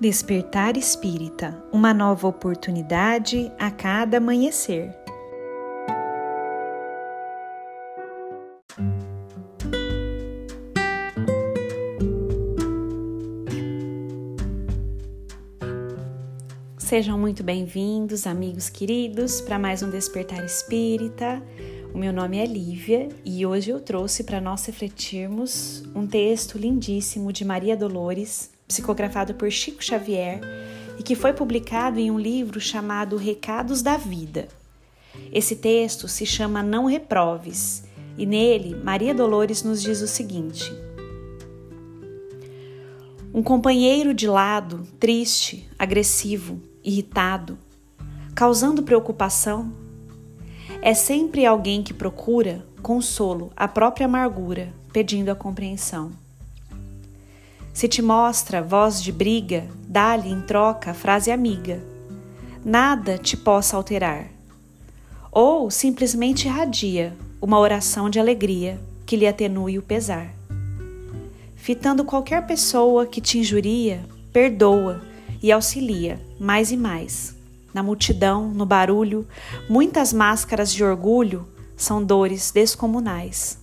Despertar Espírita uma nova oportunidade a cada amanhecer. Sejam muito bem-vindos, amigos queridos, para mais um Despertar Espírita. O meu nome é Lívia e hoje eu trouxe para nós refletirmos um texto lindíssimo de Maria Dolores psicografado por Chico Xavier e que foi publicado em um livro chamado Recados da Vida. Esse texto se chama Não Reproves e nele Maria Dolores nos diz o seguinte: Um companheiro de lado, triste, agressivo, irritado, causando preocupação, é sempre alguém que procura consolo à própria amargura, pedindo a compreensão. Se te mostra voz de briga, dá-lhe em troca a frase amiga. Nada te possa alterar. Ou simplesmente irradia uma oração de alegria que lhe atenue o pesar. Fitando qualquer pessoa que te injuria, perdoa e auxilia mais e mais. Na multidão, no barulho, muitas máscaras de orgulho são dores descomunais.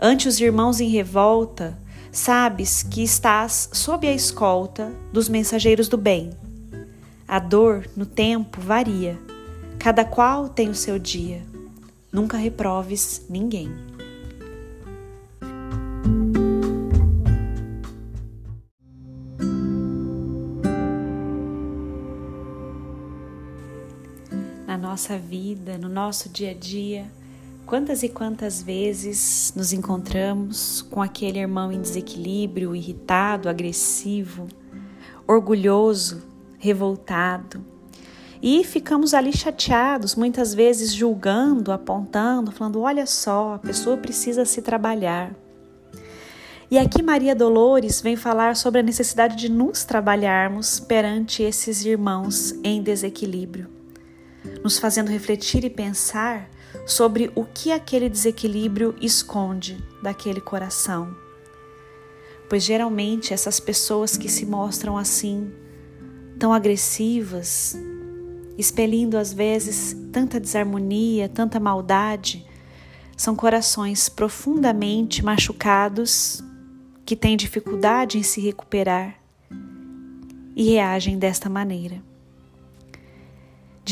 Ante os irmãos em revolta, sabes que estás sob a escolta dos mensageiros do bem. A dor no tempo varia, cada qual tem o seu dia. Nunca reproves ninguém. Na nossa vida, no nosso dia a dia, Quantas e quantas vezes nos encontramos com aquele irmão em desequilíbrio, irritado, agressivo, orgulhoso, revoltado, e ficamos ali chateados, muitas vezes julgando, apontando, falando: olha só, a pessoa precisa se trabalhar. E aqui Maria Dolores vem falar sobre a necessidade de nos trabalharmos perante esses irmãos em desequilíbrio, nos fazendo refletir e pensar sobre o que aquele desequilíbrio esconde daquele coração. Pois geralmente essas pessoas que se mostram assim, tão agressivas, expelindo às vezes tanta desarmonia, tanta maldade, são corações profundamente machucados que têm dificuldade em se recuperar e reagem desta maneira.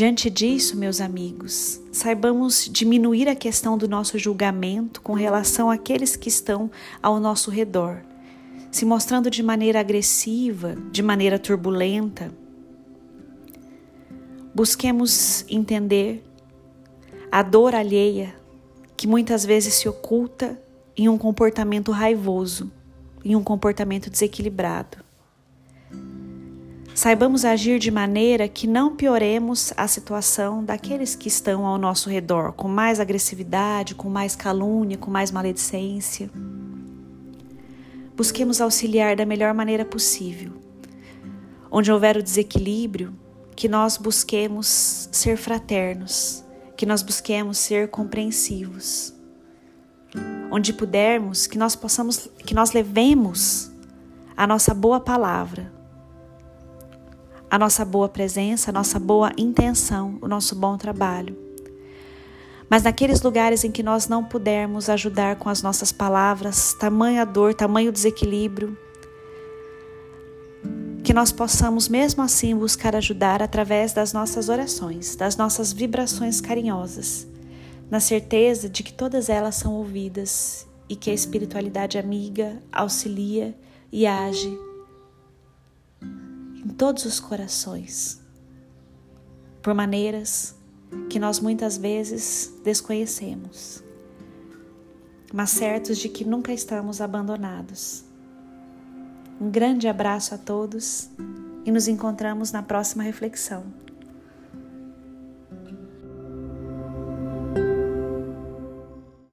Diante disso, meus amigos, saibamos diminuir a questão do nosso julgamento com relação àqueles que estão ao nosso redor, se mostrando de maneira agressiva, de maneira turbulenta. Busquemos entender a dor alheia que muitas vezes se oculta em um comportamento raivoso, em um comportamento desequilibrado. Saibamos agir de maneira que não pioremos a situação daqueles que estão ao nosso redor, com mais agressividade, com mais calúnia, com mais maledicência. Busquemos auxiliar da melhor maneira possível. Onde houver o desequilíbrio, que nós busquemos ser fraternos, que nós busquemos ser compreensivos. Onde pudermos, que nós possamos, que nós levemos a nossa boa palavra a nossa boa presença, a nossa boa intenção, o nosso bom trabalho. Mas naqueles lugares em que nós não pudermos ajudar com as nossas palavras, tamanha dor, tamanho desequilíbrio, que nós possamos mesmo assim buscar ajudar através das nossas orações, das nossas vibrações carinhosas, na certeza de que todas elas são ouvidas e que a espiritualidade amiga auxilia e age em todos os corações, por maneiras que nós muitas vezes desconhecemos, mas certos de que nunca estamos abandonados. Um grande abraço a todos e nos encontramos na próxima reflexão.